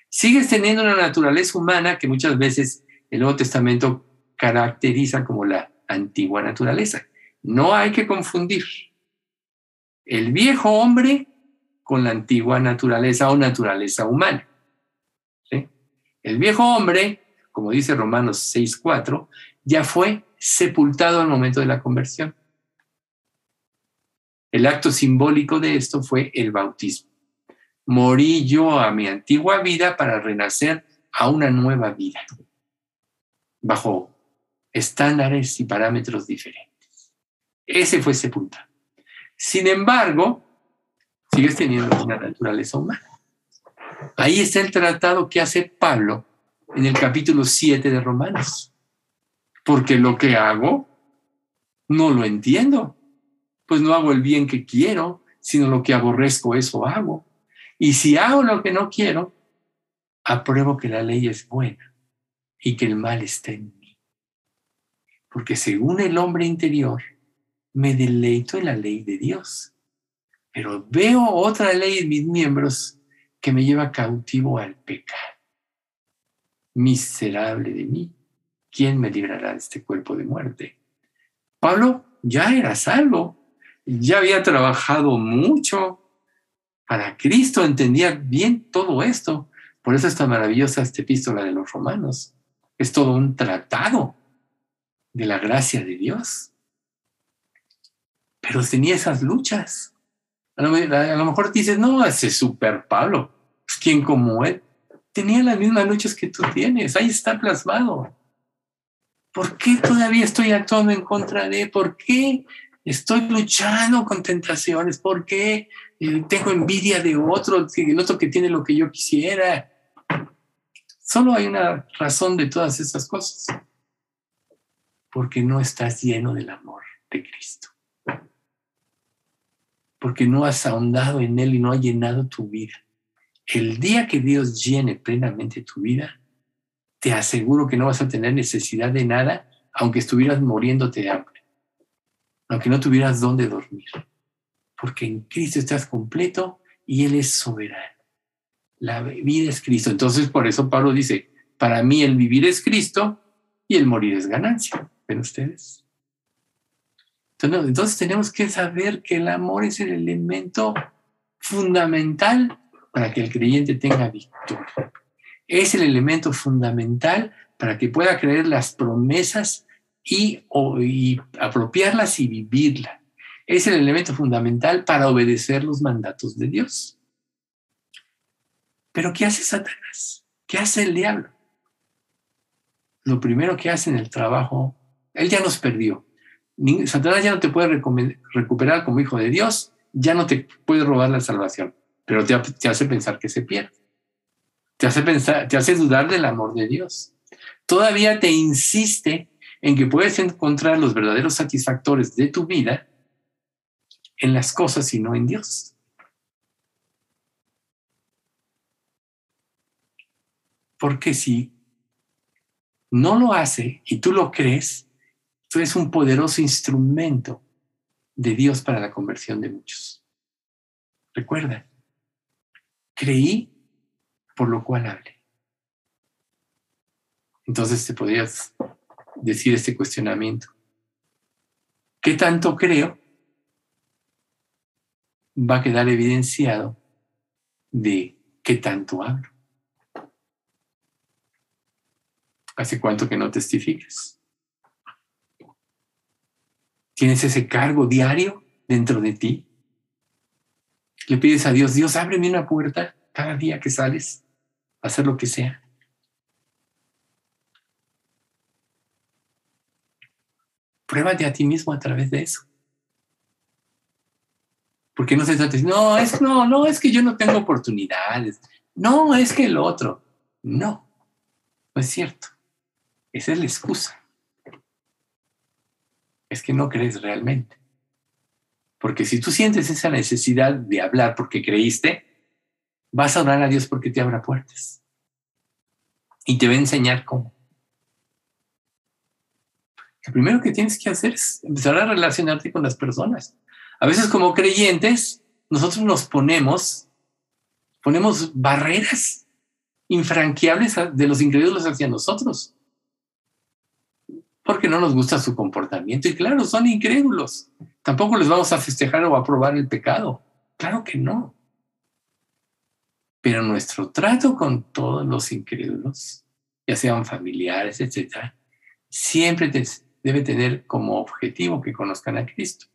sigues teniendo una naturaleza humana que muchas veces el Nuevo Testamento caracteriza como la antigua naturaleza. No hay que confundir el viejo hombre con la antigua naturaleza o naturaleza humana. El viejo hombre, como dice Romanos 6.4, ya fue sepultado al momento de la conversión. El acto simbólico de esto fue el bautismo morí yo a mi antigua vida para renacer a una nueva vida, bajo estándares y parámetros diferentes. Ese fue sepultado. Sin embargo, sigues teniendo una naturaleza humana. Ahí está el tratado que hace Pablo en el capítulo 7 de Romanos. Porque lo que hago no lo entiendo. Pues no hago el bien que quiero, sino lo que aborrezco, eso hago. Y si hago lo que no quiero, apruebo que la ley es buena y que el mal está en mí. Porque según el hombre interior, me deleito en la ley de Dios. Pero veo otra ley en mis miembros que me lleva cautivo al pecado. Miserable de mí, ¿quién me librará de este cuerpo de muerte? Pablo ya era salvo, ya había trabajado mucho, para Cristo entendía bien todo esto. Por eso es tan maravillosa esta epístola de los romanos. Es todo un tratado de la gracia de Dios. Pero tenía esas luchas. A lo, mejor dices, no, ese super Pablo, pues, ¿quién como él? Tenía las mismas luchas que tú tienes, ahí está plasmado. ¿Por qué todavía estoy actuando en contra de? ¿Por qué estoy luchando con tentaciones? ¿Por qué tengo envidia de otro, el otro que tiene lo que yo quisiera. Solo hay una razón de todas esas cosas. Porque no estás lleno del amor de Cristo. porque no has ahondado en Él y no ha llenado tu vida. El día que Dios llene plenamente tu vida, te aseguro que no vas a tener necesidad de nada, aunque estuvieras muriéndote de hambre, aunque no tuvieras dónde dormir, porque en Cristo estás completo y Él es soberano. La vida es Cristo. Entonces, por eso Pablo dice, para mí el vivir es Cristo y el morir es ganancia. ¿Ven ustedes? Entonces, tenemos que saber que el amor es el elemento fundamental para que el creyente tenga victoria. Es el elemento fundamental para que pueda creer las promesas y, y apropiarlas y vivirlas. Es el elemento fundamental para obedecer los mandatos de Dios. Pero ¿qué hace Satanás? ¿Qué hace el diablo? Lo primero que hace en el trabajo, él ya nos perdió. Satanás ya no te puede recuperar como hijo de Dios, ya no te puede robar la salvación, pero te, hace pensar que se pierde. Te hace, pensar, te hace dudar del amor de Dios. Todavía te insiste en que puedes encontrar los verdaderos satisfactores de tu vida en las cosas y no en Dios. Porque si no lo hace y tú lo crees, tú eres un poderoso instrumento de Dios para la conversión de muchos. Recuerda, creí por lo cual hablé. Entonces te podrías decir este cuestionamiento. ¿Qué tanto creo? Va a quedar evidenciado de qué tanto hablo. ¿Hace cuánto que no testificas? ¿Tienes ese cargo diario dentro de ti? Le pides a Dios, Dios, ábreme una puerta cada día que sales a hacer lo que sea. Pruébate a ti mismo a través de eso. Porque no se trata de no, es, no, no, es que yo no tengo oportunidades. No, es que el otro. No, no es cierto. Esa es la excusa. Es que no crees realmente. Porque si tú sientes esa necesidad de hablar porque creíste, vas a orar a Dios porque te abra puertas. Y te va a enseñar cómo. Lo primero que tienes que hacer es empezar a relacionarte con las personas. A veces como creyentes, nosotros nos ponemos, ponemos barreras infranqueables de los incrédulos hacia nosotros porque no nos gusta su comportamiento. Y claro, son incrédulos. Tampoco les vamos a festejar o aprobar el pecado. Claro que no. Pero nuestro trato con todos los incrédulos, ya sean familiares, etcétera, siempre debe tener como objetivo que conozcan a Cristo.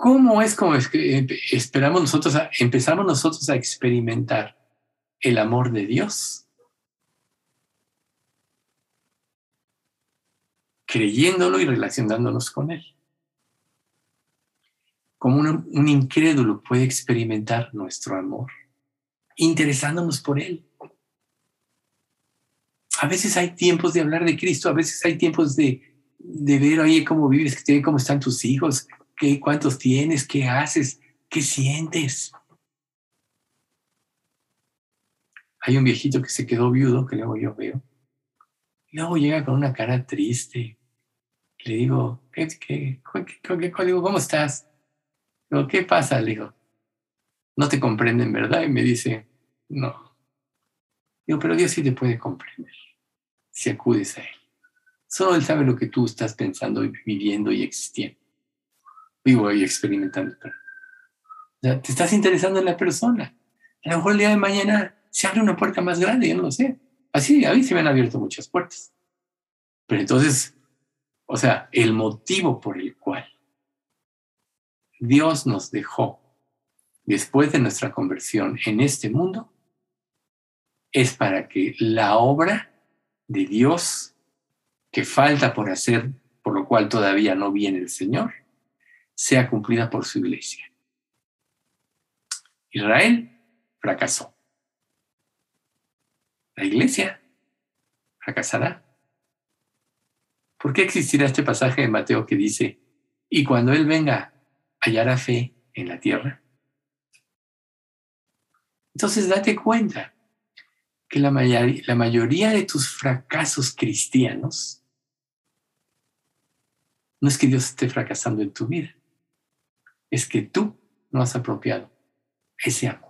¿Cómo es como esperamos nosotros, empezamos nosotros a experimentar el amor de Dios? creyéndolo y relacionándonos con Él. Como un, incrédulo puede experimentar nuestro amor, interesándonos por Él. A veces hay tiempos de hablar de Cristo, a veces hay tiempos de, ver, oye, cómo vives, cómo están tus hijos, qué, cuántos tienes, qué haces, qué sientes. Hay un viejito que se quedó viudo, que luego yo veo. luego llega con una cara triste, le digo, ¿qué, qué, qué, ¿cómo estás? Digo, ¿qué pasa? Le digo, no te comprenden, ¿verdad? Y me dice, no. Digo, pero Dios sí te puede comprender si acudes a Él. Solo Él sabe lo que tú estás pensando, viviendo y existiendo. Vivo y experimentando. te estás interesando en la persona. A lo mejor el día de mañana se abre una puerta más grande, yo no lo sé. Así, a mí se me han abierto muchas puertas. Pero entonces o sea, el motivo por el cual Dios nos dejó después de nuestra conversión en este mundo es para que la obra de Dios que falta por hacer, por lo cual todavía no viene el Señor, sea cumplida por su iglesia. Israel fracasó. La iglesia fracasará. ¿Por qué existirá este pasaje de Mateo que dice, y cuando Él venga, hallará fe en la tierra? Entonces date cuenta que la, la mayoría de tus fracasos cristianos no es que Dios esté fracasando en tu vida, es que tú no has apropiado ese amor.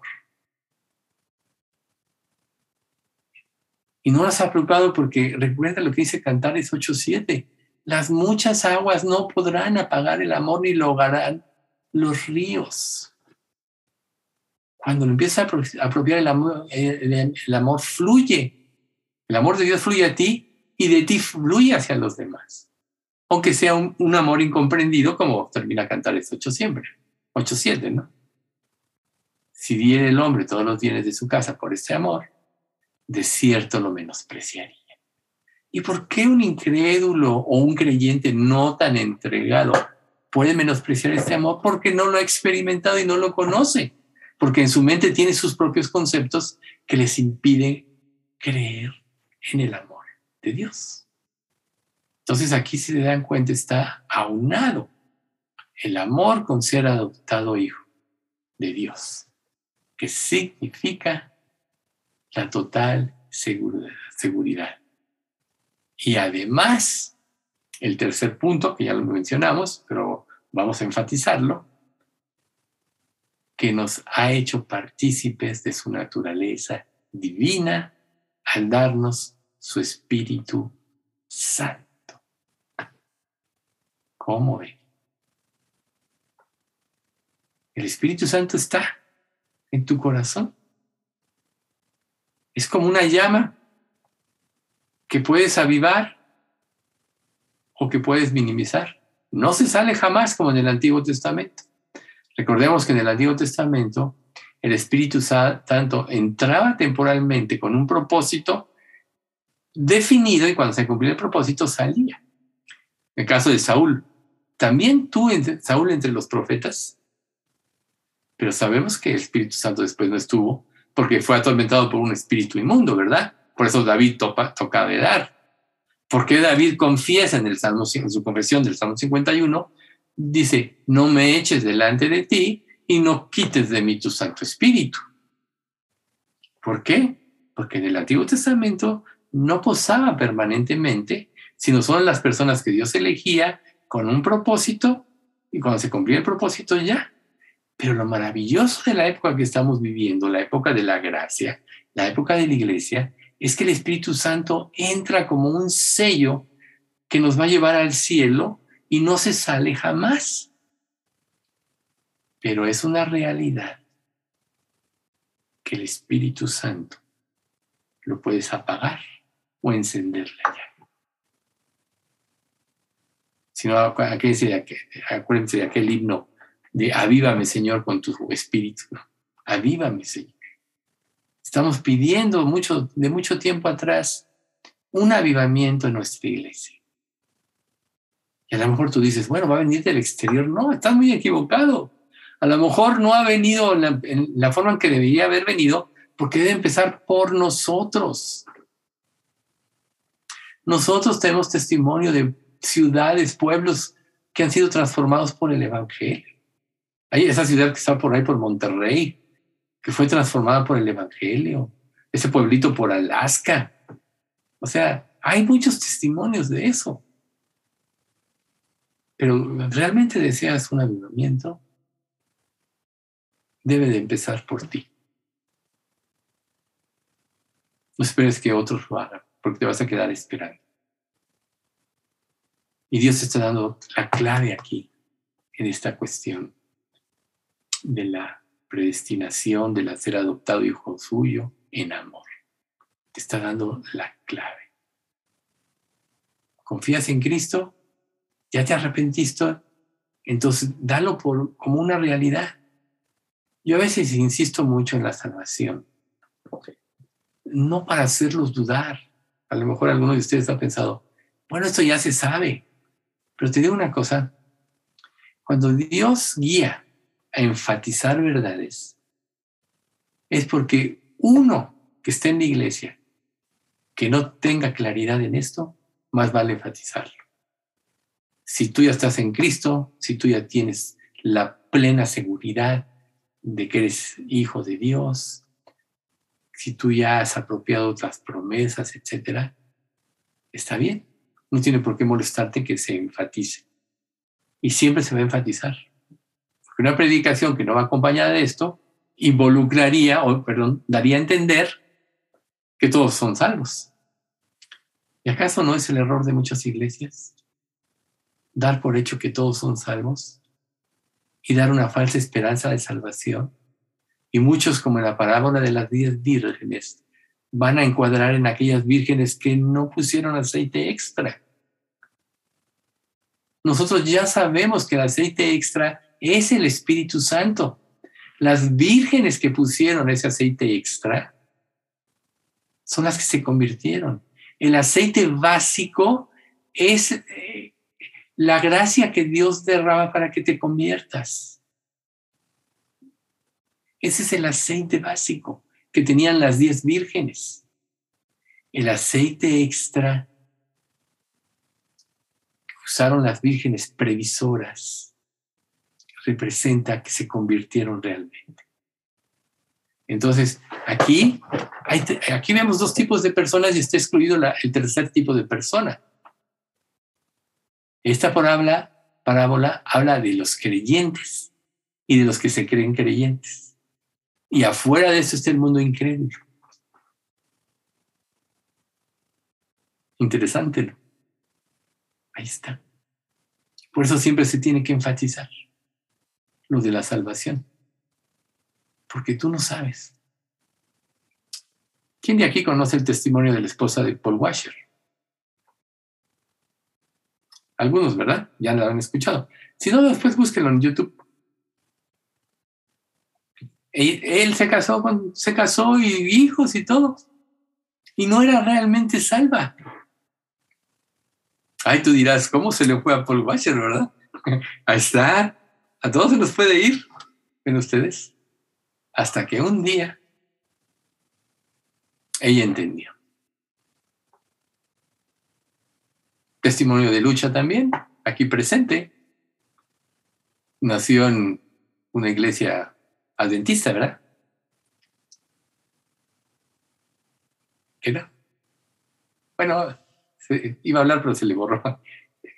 Y no lo has apropiado porque recuerda lo que dice Cantares 8.7. Las muchas aguas no podrán apagar el amor ni lo los ríos. Cuando lo empiezas a apropiar el amor, el amor fluye. El amor de Dios fluye a ti y de ti fluye hacia los demás aunque sea un, amor incomprendido, como termina cantar este 8 siempre, 8-7, ¿no? Si diera el hombre todos los bienes de su casa por este amor, de cierto lo menospreciaría. ¿Y por qué un incrédulo o un creyente no tan entregado puede menospreciar este amor? Porque no lo ha experimentado y no lo conoce, porque en su mente tiene sus propios conceptos que les impiden creer en el amor de Dios. Entonces aquí se dan cuenta está aunado el amor con ser adoptado hijo de Dios, que significa la total seguridad. Y además, el tercer punto, que ya lo mencionamos, pero vamos a enfatizarlo, que nos ha hecho partícipes de su naturaleza divina al darnos su Espíritu Santo. ¿Cómo ve? El Espíritu Santo está en tu corazón. Es como una llama que puedes avivar o que puedes minimizar. No se sale jamás como en el Antiguo Testamento. Recordemos que en el Antiguo Testamento el Espíritu Santo entraba temporalmente con un propósito definido y cuando se cumplía el propósito salía. En el caso de Saúl, también tú, Saúl, entre los profetas. Pero sabemos que el Espíritu Santo después no estuvo porque fue atormentado por un espíritu inmundo, ¿verdad? Por eso David toca de dar. Porque David confiesa en, el Salmo, en su confesión del Salmo 51, dice, no me eches delante de ti y no quites de mí tu Santo Espíritu. ¿Por qué? Porque en el Antiguo Testamento no posaba permanentemente, sino son las personas que Dios elegía con un propósito y cuando se cumplía el propósito ya. Pero lo maravilloso de la época que estamos viviendo, la época de la gracia, la época de la iglesia, es que el Espíritu Santo entra como un sello que nos va a llevar al cielo y no se sale jamás. Pero es una realidad que el Espíritu Santo lo puedes apagar o encenderle ya sino acuérdense de, aquel, himno de avívame Señor con tu espíritu, avívame Señor. Estamos pidiendo mucho, de mucho tiempo atrás un avivamiento en nuestra iglesia. Y a lo mejor tú dices, bueno, va a venir del exterior. No, estás muy equivocado. A lo mejor no ha venido en la forma en que debería haber venido, porque debe empezar por nosotros. Nosotros tenemos testimonio de ciudades, pueblos que han sido transformados por el Evangelio. Hay esa ciudad que está por ahí, por Monterrey, que fue transformada por el Evangelio. Ese pueblito por Alaska. O sea, hay muchos testimonios de eso. Pero realmente deseas un avivamiento, debe de empezar por ti. No esperes que otros lo hagan, porque te vas a quedar esperando. Y Dios está dando la clave aquí, en esta cuestión de la predestinación, del ser adoptado hijo suyo en amor. Te está dando la clave. ¿Confías en Cristo? ¿Ya te arrepentiste? Entonces, dalo por, como una realidad. Yo a veces insisto mucho en la salvación, no para hacerlos dudar. A lo mejor alguno de ustedes ha pensado, bueno, esto ya se sabe. Pero te digo una cosa, cuando Dios guía a enfatizar verdades, es porque uno que esté en la iglesia, que no tenga claridad en esto, más vale enfatizarlo. Si tú ya estás en Cristo, si tú ya tienes la plena seguridad de que eres hijo de Dios, si tú ya has apropiado otras promesas, etcétera, está bien. No tiene por qué molestarte que se enfatice. Y siempre se va a enfatizar. Porque una predicación que no va acompañada de esto involucraría, o perdón, daría a entender que todos son salvos. ¿Y acaso no es el error de muchas iglesias? Dar por hecho que todos son salvos y dar una falsa esperanza de salvación. Y muchos, como en la parábola de las diez vírgenes, van a encuadrar en aquellas vírgenes que no pusieron aceite extra. Nosotros ya sabemos que el aceite extra es el Espíritu Santo. Las vírgenes que pusieron ese aceite extra son las que se convirtieron. El aceite básico es eh, la gracia que Dios derrama para que te conviertas. Ese es el aceite básico que tenían las diez vírgenes. El aceite extra que usaron las vírgenes previsoras representa que se convirtieron realmente. Entonces, aquí, aquí vemos dos tipos de personas y está excluido el tercer tipo de persona. Esta parábola habla de los creyentes y de los que se creen creyentes. Y afuera de eso está el mundo incrédulo. Interesante, ¿no? Ahí está. Por eso siempre se tiene que enfatizar lo de la salvación. Porque tú no sabes. ¿Quién de aquí conoce el testimonio de la esposa de Paul Washer? Algunos, ¿verdad? Ya lo han escuchado. Si no, después búsquenlo en YouTube. Él se casó, con, se casó y hijos y todo. Y no era realmente salva. Ay, tú dirás, ¿cómo se le fue a Paul Washer, verdad? Ahí está. A todos se nos puede ir. ¿Ven ustedes? Hasta que un día ella entendió. Testimonio de lucha también, aquí presente. Nació en una iglesia adventista, ¿verdad? ¿Qué era? Bueno, iba a hablar, pero se le borró.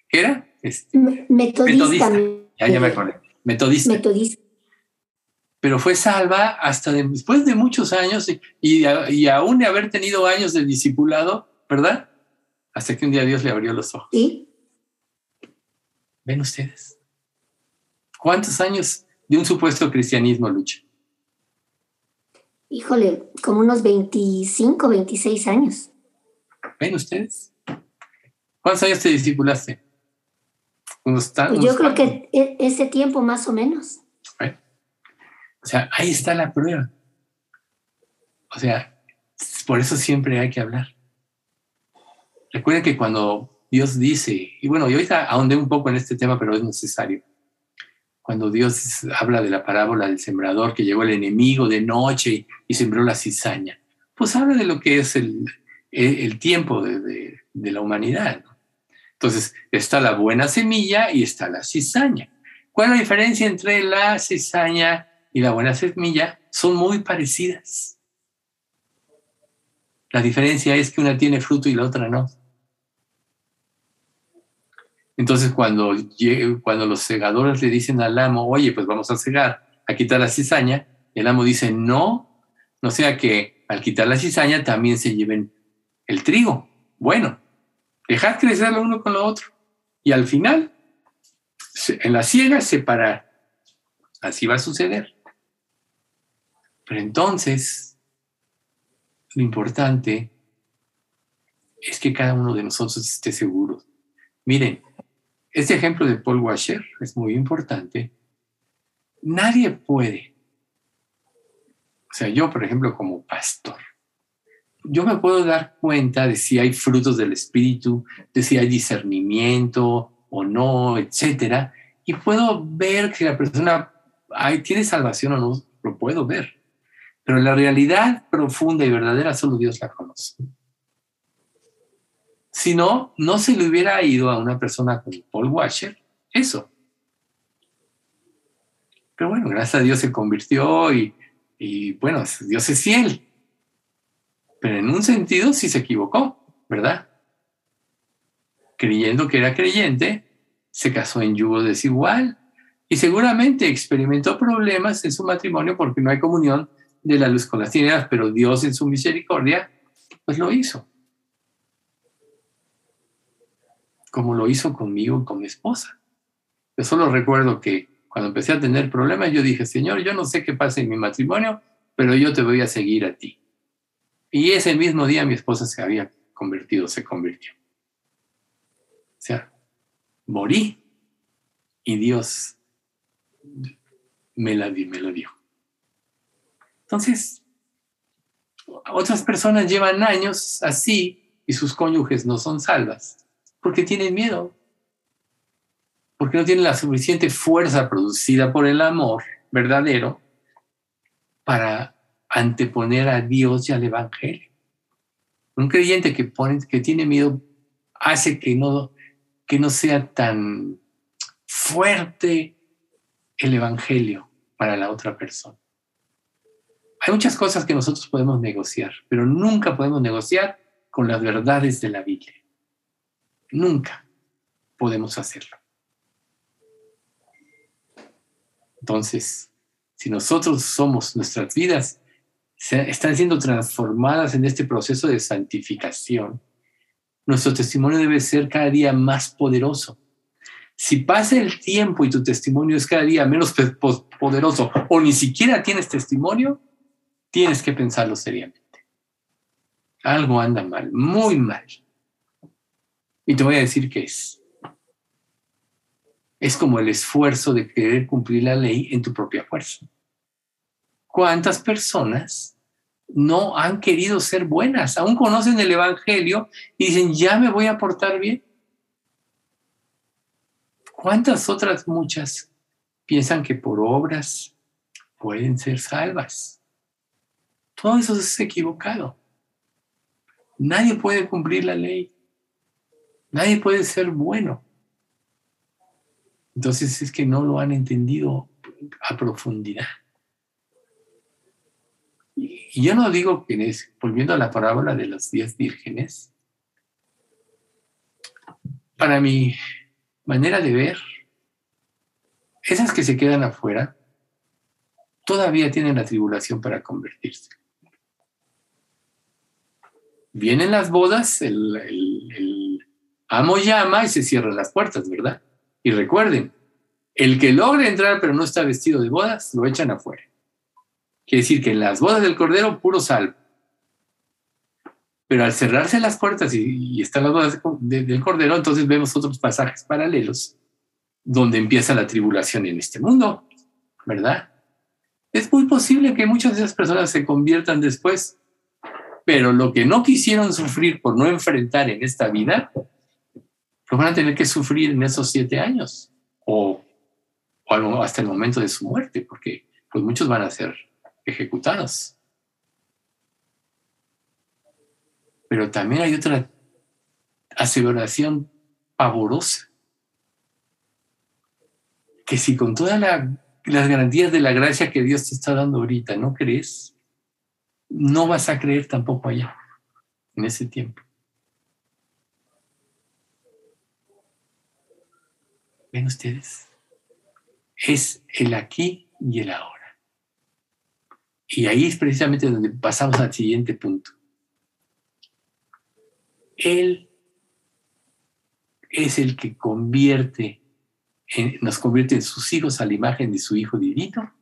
¿Qué era? Este, metodista. Ya, ya me acordé. Metodista. Metodista. Pero fue salva hasta después de muchos años y, y, aún de haber tenido años de discipulado, ¿verdad? Hasta que un día Dios le abrió los ojos. Sí. ¿Ven ustedes? ¿Cuántos años de un supuesto cristianismo, Lucha? Híjole, como unos 25, 26 años. ¿Ven ustedes? ¿Cuántos años te discipulaste? Unos pues yo creo que e, ese tiempo más o menos. O sea, ahí está la prueba. O sea, por eso siempre hay que hablar. Recuerden que cuando Dios dice, y bueno, yo ahorita ahondé un poco en este tema, pero es necesario cuando Dios habla de la parábola del sembrador, que llegó el enemigo de noche y sembró la cizaña, pues habla de lo que es el, tiempo de, la humanidad. Entonces, está la buena semilla y está la cizaña. ¿Cuál es la diferencia entre la cizaña y la buena semilla? Son muy parecidas. La diferencia es que una tiene fruto y la otra no. Entonces, cuando, cuando los segadores le dicen al amo, oye, pues vamos a cegar, a quitar la cizaña, el amo dice, no, no sea que al quitar la cizaña también se lleven el trigo. Bueno, dejad crecer lo uno con lo otro. Y al final, en la ciega, separar. Así va a suceder. Pero entonces, lo importante es que cada uno de nosotros esté seguro. Miren, este ejemplo de Paul Washer es muy importante. Nadie puede. O sea, yo, por ejemplo, como pastor, yo me puedo dar cuenta de si hay frutos del Espíritu, de si hay discernimiento o no, etcétera, y puedo ver que la persona tiene salvación o no, lo puedo ver. Pero la realidad profunda y verdadera solo Dios la conoce. Si no, no se le hubiera ido a una persona como Paul Washer eso. Pero bueno, gracias a Dios se convirtió y, y bueno, Dios es fiel. Pero en un sentido sí se equivocó, ¿verdad? Creyendo que era creyente, se casó en yugo desigual y seguramente experimentó problemas en su matrimonio porque no hay comunión de la luz con las tinieblas, pero Dios en su misericordia, pues lo hizo. Como lo hizo conmigo con mi esposa. Yo solo recuerdo que cuando empecé a tener problemas, yo dije, Señor, yo no sé qué pasa en mi matrimonio, pero yo te voy a seguir a ti. Y ese mismo día mi esposa se había convertido, se convirtió. O sea, morí y Dios me la, me lo dio. Entonces, otras personas llevan años así y sus cónyuges no son salvas porque tienen miedo, porque no tienen la suficiente fuerza producida por el amor verdadero para anteponer a Dios y al Evangelio. Un creyente que, pone, que tiene miedo hace que no, que no sea tan fuerte el Evangelio para la otra persona. Hay muchas cosas que nosotros podemos negociar, pero nunca podemos negociar con las verdades de la Biblia. Nunca podemos hacerlo. Entonces, si nosotros somos, nuestras vidas están siendo transformadas en este proceso de santificación, nuestro testimonio debe ser cada día más poderoso. Si pasa el tiempo y tu testimonio es cada día menos poderoso o ni siquiera tienes testimonio, tienes que pensarlo seriamente. Algo anda mal, muy mal. Y te voy a decir qué es. Es como el esfuerzo de querer cumplir la ley en tu propia fuerza. ¿Cuántas personas no han querido ser buenas? Aún conocen el Evangelio y dicen, ya me voy a portar bien. ¿Cuántas otras muchas piensan que por obras pueden ser salvas? Todo eso es equivocado. Nadie puede cumplir la ley. Nadie puede ser bueno. Entonces es que no lo han entendido a profundidad. Y yo no digo que, volviendo a la parábola de las diez vírgenes, para mi manera de ver, esas que se quedan afuera todavía tienen la tribulación para convertirse vienen las bodas, el, amo llama y se cierran las puertas, ¿verdad? Y recuerden, el que logra entrar pero no está vestido de bodas, lo echan afuera. Quiere decir que en las bodas del Cordero, puro salvo. Pero al cerrarse las puertas y, están las bodas del Cordero, entonces vemos otros pasajes paralelos donde empieza la tribulación en este mundo, ¿verdad? Es muy posible que muchas de esas personas se conviertan después pero lo que no quisieron sufrir por no enfrentar en esta vida, lo van a tener que sufrir en esos siete años o, o hasta el momento de su muerte, porque pues muchos van a ser ejecutados. Pero también hay otra aseveración pavorosa, que si con todas las garantías de la gracia que Dios te está dando ahorita no crees, no vas a creer tampoco allá, en ese tiempo. ¿Ven ustedes? Es el aquí y el ahora. Y ahí es precisamente donde pasamos al siguiente punto. Él es el que convierte, nos convierte en sus hijos a la imagen de su Hijo Divino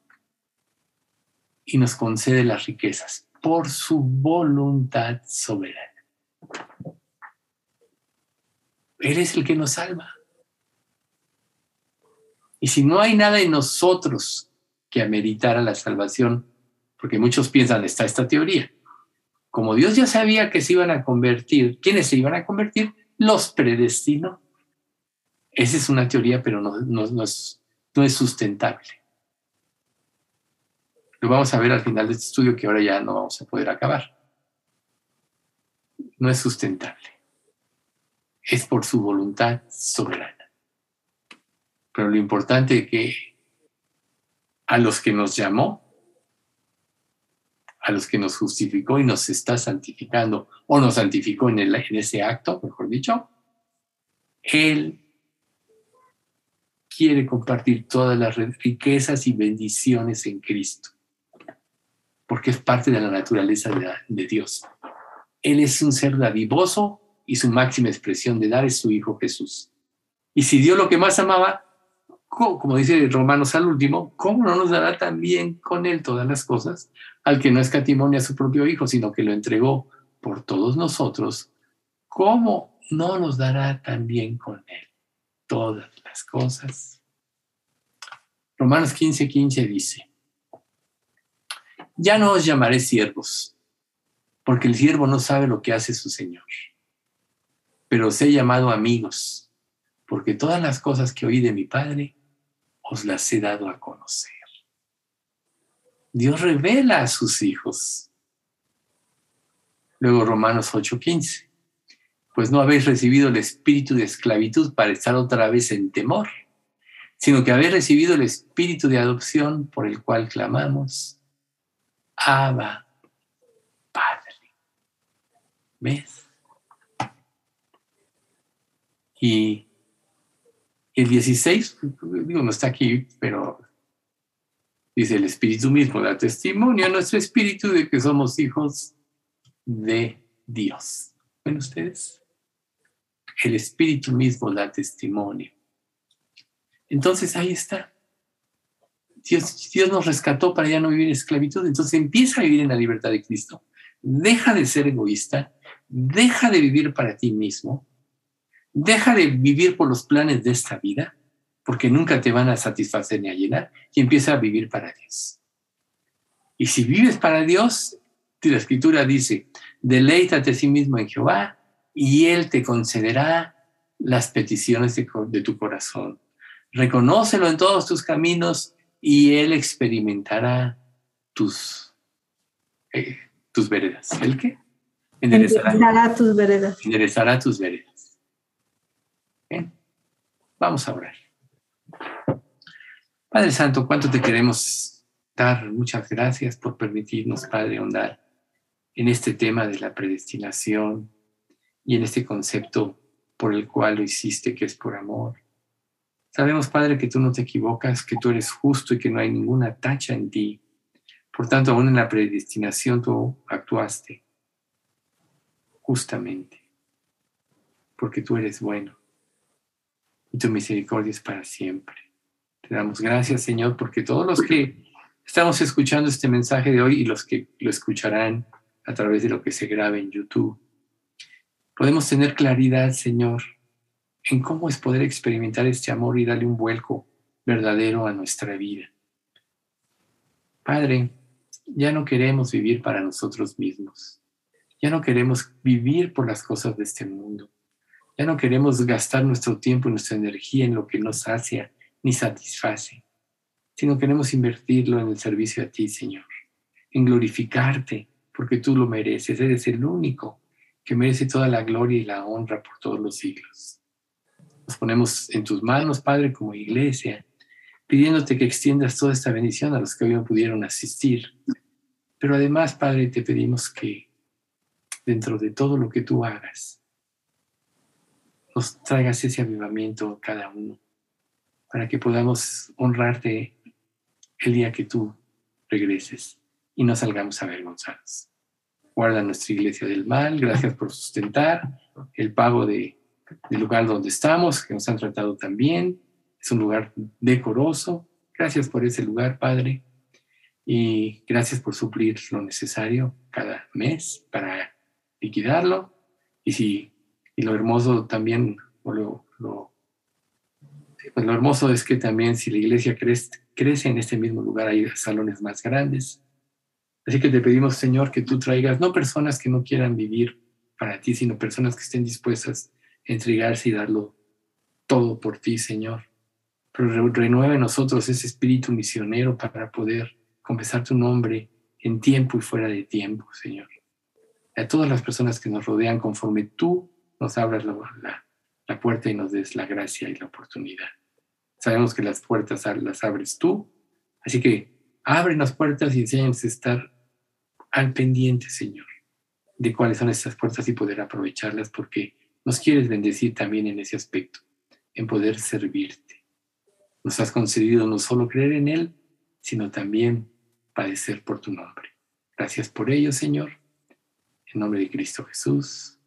y nos concede las riquezas por su voluntad soberana. Él es el que nos salva. Y si no hay nada en nosotros que ameritara la salvación, porque muchos piensan, está esta teoría, como Dios ya sabía que se iban a convertir, ¿quiénes se iban a convertir? Los predestinó. Esa es una teoría, pero no, no es sustentable. Lo vamos a ver al final de este estudio que ahora ya no vamos a poder acabar. No es sustentable. Es por su voluntad soberana. Pero lo importante es que a los que nos llamó, a los que nos justificó y nos está santificando, o nos santificó en, ese acto, mejor dicho, Él quiere compartir todas las riquezas y bendiciones en Cristo, porque es parte de la naturaleza de, Dios. Él es un ser dadivoso y su máxima expresión de dar es su Hijo Jesús. Y si Dios lo que más amaba, como dice Romanos al último, ¿cómo no nos dará también con Él todas las cosas al que no escatimó a su propio Hijo, sino que lo entregó por todos nosotros? ¿Cómo no nos dará también con Él todas las cosas? Romanos 15, 15 dice, ya no os llamaré siervos, porque el siervo no sabe lo que hace su Señor, pero os he llamado amigos, porque todas las cosas que oí de mi Padre os las he dado a conocer. Dios revela a sus hijos. Luego Romanos 8:15. Pues no habéis recibido el espíritu de esclavitud para estar otra vez en temor, sino que habéis recibido el espíritu de adopción por el cual clamamos, Abba, Padre. ¿Ves? Y el 16, digo, no está aquí, pero dice el Espíritu mismo, da testimonio a nuestro espíritu de que somos hijos de Dios. ¿Ven ustedes? El Espíritu mismo da testimonio. Entonces ahí está. Dios, nos rescató para ya no vivir en esclavitud, entonces empieza a vivir en la libertad de Cristo. Deja de ser egoísta, deja de vivir para ti mismo Deja de vivir por los planes de esta vida, porque nunca te van a satisfacer ni a llenar, y empieza a vivir para Dios. Y si vives para Dios, la escritura dice, deleítate a sí mismo en Jehová y Él te concederá las peticiones de, tu corazón. Reconócelo en todos tus caminos y Él experimentará tus, eh, tus veredas. ¿El qué? Enderezará tus veredas. Enderezará tus veredas. Vamos a orar. Padre Santo, cuánto te queremos dar. Muchas gracias por permitirnos, Padre, ahondar en este tema de la predestinación y en este concepto por el cual lo hiciste, que es por amor. Sabemos, Padre, que tú no te equivocas, que tú eres justo y que no hay ninguna tacha en ti. Por tanto, aún en la predestinación tú actuaste justamente, porque tú eres bueno y tu misericordia es para siempre. Te damos gracias, Señor, porque todos los que estamos escuchando este mensaje de hoy y los que lo escucharán a través de lo que se grabe en YouTube, podemos tener claridad, Señor, en cómo es poder experimentar este amor y darle un vuelco verdadero a nuestra vida. Padre, ya no queremos vivir para nosotros mismos. Ya no queremos vivir por las cosas de este mundo. Ya no queremos gastar nuestro tiempo y nuestra energía en lo que nos sacia ni satisface, sino queremos invertirlo en el servicio a ti, Señor, en glorificarte, porque tú lo mereces, eres el único que merece toda la gloria y la honra por todos los siglos. Nos ponemos en tus manos, Padre, como iglesia, pidiéndote que extiendas toda esta bendición a los que hoy no pudieron asistir. Pero además, Padre, te pedimos que dentro de todo lo que tú hagas, nos traigas ese avivamiento cada uno, para que podamos honrarte el día que tú regreses y no salgamos avergonzados. Guarda nuestra iglesia del mal, gracias por sustentar el pago de, del lugar donde estamos, que nos han tratado tan bien, es un lugar decoroso. Gracias por ese lugar, Padre, y gracias por suplir lo necesario cada mes para liquidarlo. Y si y lo hermoso también, o lo, lo, pues lo hermoso es que también si la iglesia crece, crece en este mismo lugar, hay salones más grandes. Así que te pedimos, Señor, que tú traigas no personas que no quieran vivir para ti, sino personas que estén dispuestas a entregarse y darlo todo por ti, Señor. Pero renueve en nosotros ese espíritu misionero para poder confesar tu nombre en tiempo y fuera de tiempo, Señor. A todas las personas que nos rodean conforme tú nos abras la, la, puerta y nos des la gracia y la oportunidad. Sabemos que las puertas las abres tú, Así que abre las puertas y enséñanos a estar al pendiente, Señor, de cuáles son estas puertas y poder aprovecharlas porque nos quieres bendecir también en ese aspecto, en poder servirte. Nos has concedido no solo creer en Él, sino también padecer por tu nombre. Gracias por ello, Señor. En nombre de Cristo Jesús.